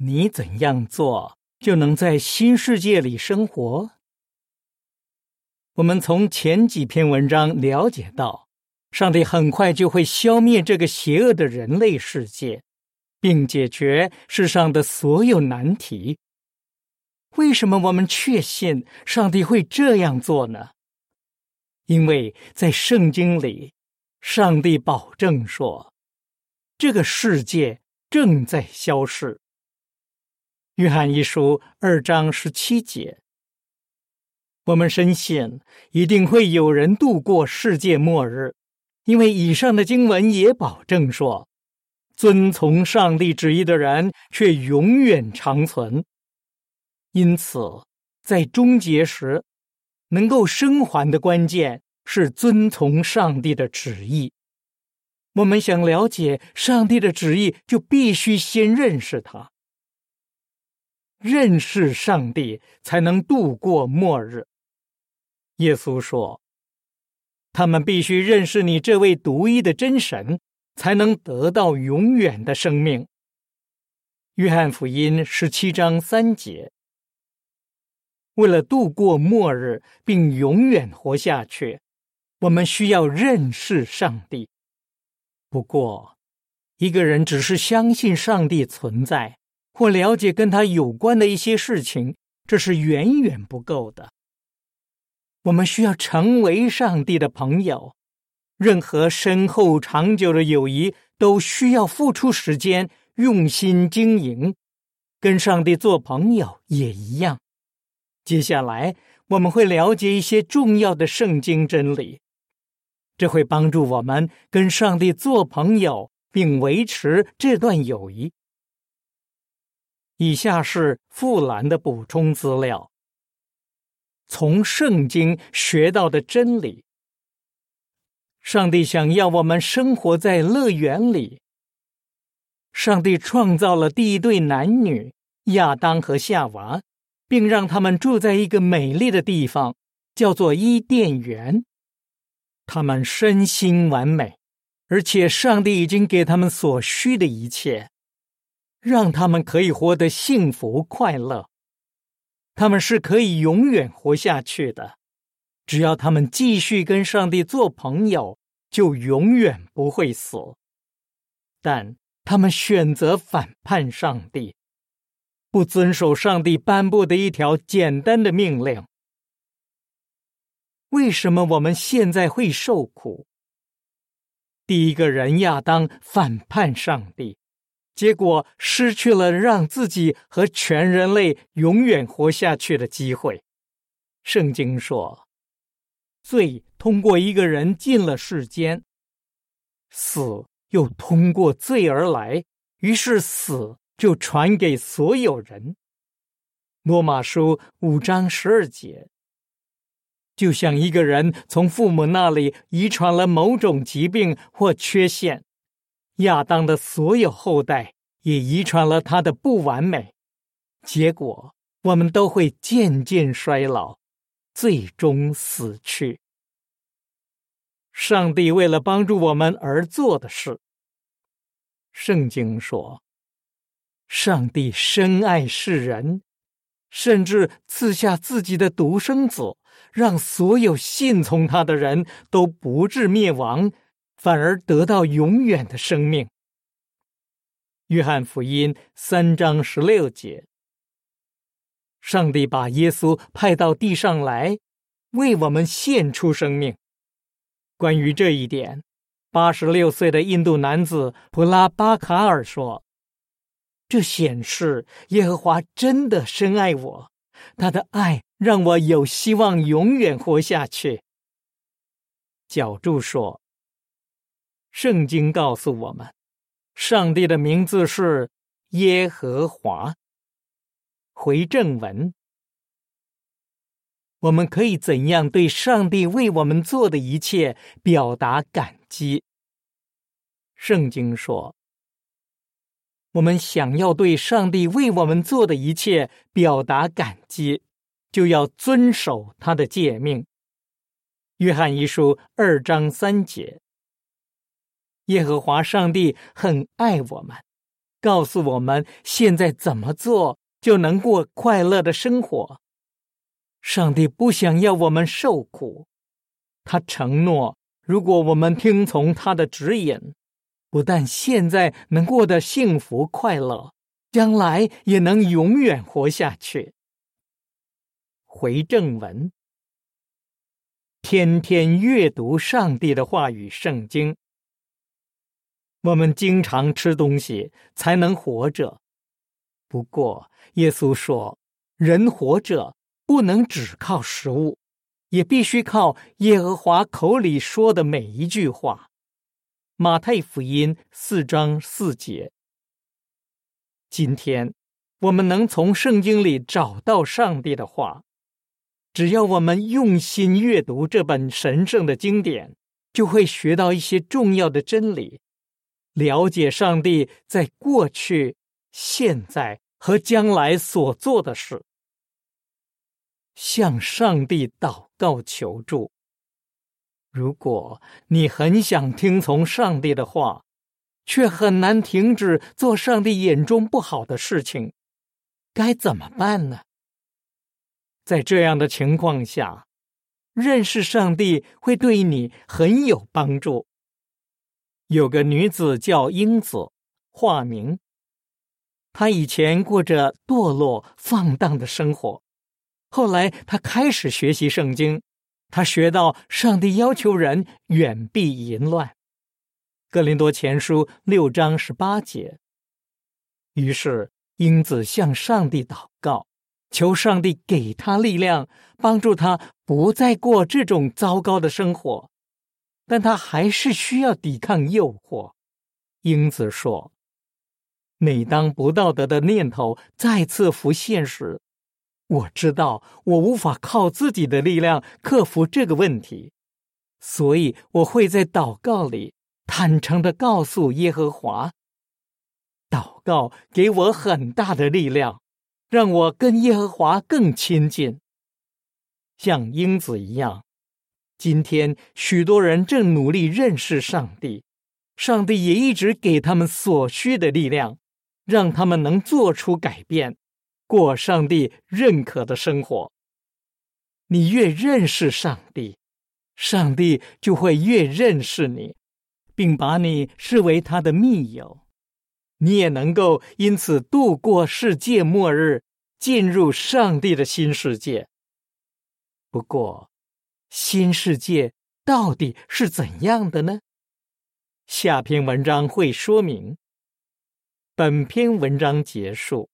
你怎样做就能在新世界里生活？我们从前几篇文章了解到，上帝很快就会消灭这个邪恶的人类世界，并解决世上的所有难题。为什么我们确信上帝会这样做呢？因为在圣经里，上帝保证说，这个世界正在消逝。约翰一书二章十七节，我们深信一定会有人度过世界末日，因为以上的经文也保证说，遵从上帝旨意的人却永远长存。因此，在终结时，能够生还的关键是遵从上帝的旨意。我们想了解上帝的旨意，就必须先认识他。认识上帝，才能度过末日。耶稣说：“他们必须认识你这位独一的真神，才能得到永远的生命。”约翰福音十七章三节。为了度过末日并永远活下去，我们需要认识上帝。不过，一个人只是相信上帝存在，或了解跟他有关的一些事情，这是远远不够的。我们需要成为上帝的朋友。任何深厚长久的友谊都需要付出时间、用心经营。跟上帝做朋友也一样。接下来我们会了解一些重要的圣经真理，这会帮助我们跟上帝做朋友，并维持这段友谊。以下是富兰的补充资料：从圣经学到的真理。上帝想要我们生活在乐园里。上帝创造了第一对男女亚当和夏娃。并让他们住在一个美丽的地方，叫做伊甸园。他们身心完美，而且上帝已经给他们所需的一切，让他们可以活得幸福快乐。他们是可以永远活下去的，只要他们继续跟上帝做朋友，就永远不会死。但他们选择反叛上帝。不遵守上帝颁布的一条简单的命令，为什么我们现在会受苦？第一个人亚当反叛上帝，结果失去了让自己和全人类永远活下去的机会。圣经说，罪通过一个人进了世间，死又通过罪而来，于是死。就传给所有人。罗马书五章十二节，就像一个人从父母那里遗传了某种疾病或缺陷，亚当的所有后代也遗传了他的不完美。结果，我们都会渐渐衰老，最终死去。上帝为了帮助我们而做的事，圣经说。上帝深爱世人，甚至赐下自己的独生子，让所有信从他的人都不至灭亡，反而得到永远的生命。约翰福音三章十六节，上帝把耶稣派到地上来，为我们献出生命。关于这一点，八十六岁的印度男子普拉巴卡尔说。这显示耶和华真的深爱我，他的爱让我有希望永远活下去。角柱说：“圣经告诉我们，上帝的名字是耶和华。”回正文，我们可以怎样对上帝为我们做的一切表达感激？圣经说。我们想要对上帝为我们做的一切表达感激，就要遵守他的诫命。约翰一书二章三节。耶和华上帝很爱我们，告诉我们现在怎么做就能过快乐的生活。上帝不想要我们受苦，他承诺，如果我们听从他的指引，不但现在能过得幸福快乐，将来也能永远活下去。回正文，天天阅读上帝的话语，圣经。我们经常吃东西才能活着，不过耶稣说，人活着不能只靠食物，也必须靠耶和华口里说的每一句话。马太福音四章四节。今天我们能从圣经里找到上帝的话，只要我们用心阅读这本神圣的经典，就会学到一些重要的真理。了解上帝在过去、现在和将来所做的事，向上帝祷告求助。如果你很想听从上帝的话，却很难停止做上帝眼中不好的事情，该怎么办呢？在这样的情况下，认识上帝会对你很有帮助。有个女子叫英子，化名。她以前过着堕落放荡的生活，后来她开始学习圣经。她学到上帝要求人远避淫乱，《哥林多前书》六章十八节。于是英子向上帝祷告，求上帝给她力量，帮助她不再过这种糟糕的生活。但他还是需要抵抗诱惑。英子说：“每当不道德的念头再次浮现时，我知道我无法靠自己的力量克服这个问题，所以我会在祷告里坦诚的告诉耶和华。祷告给我很大的力量，让我跟耶和华更亲近，像英子一样。”今天，许多人正努力认识上帝，上帝也一直给他们所需的力量，让他们能做出改变，过上帝认可的生活。你越认识上帝，上帝就会越认识你，并把你视为他的密友，你也能够因此度过世界末日，进入上帝的新世界。不过，新世界到底是怎样的呢？下篇文章会说明。本篇文章结束。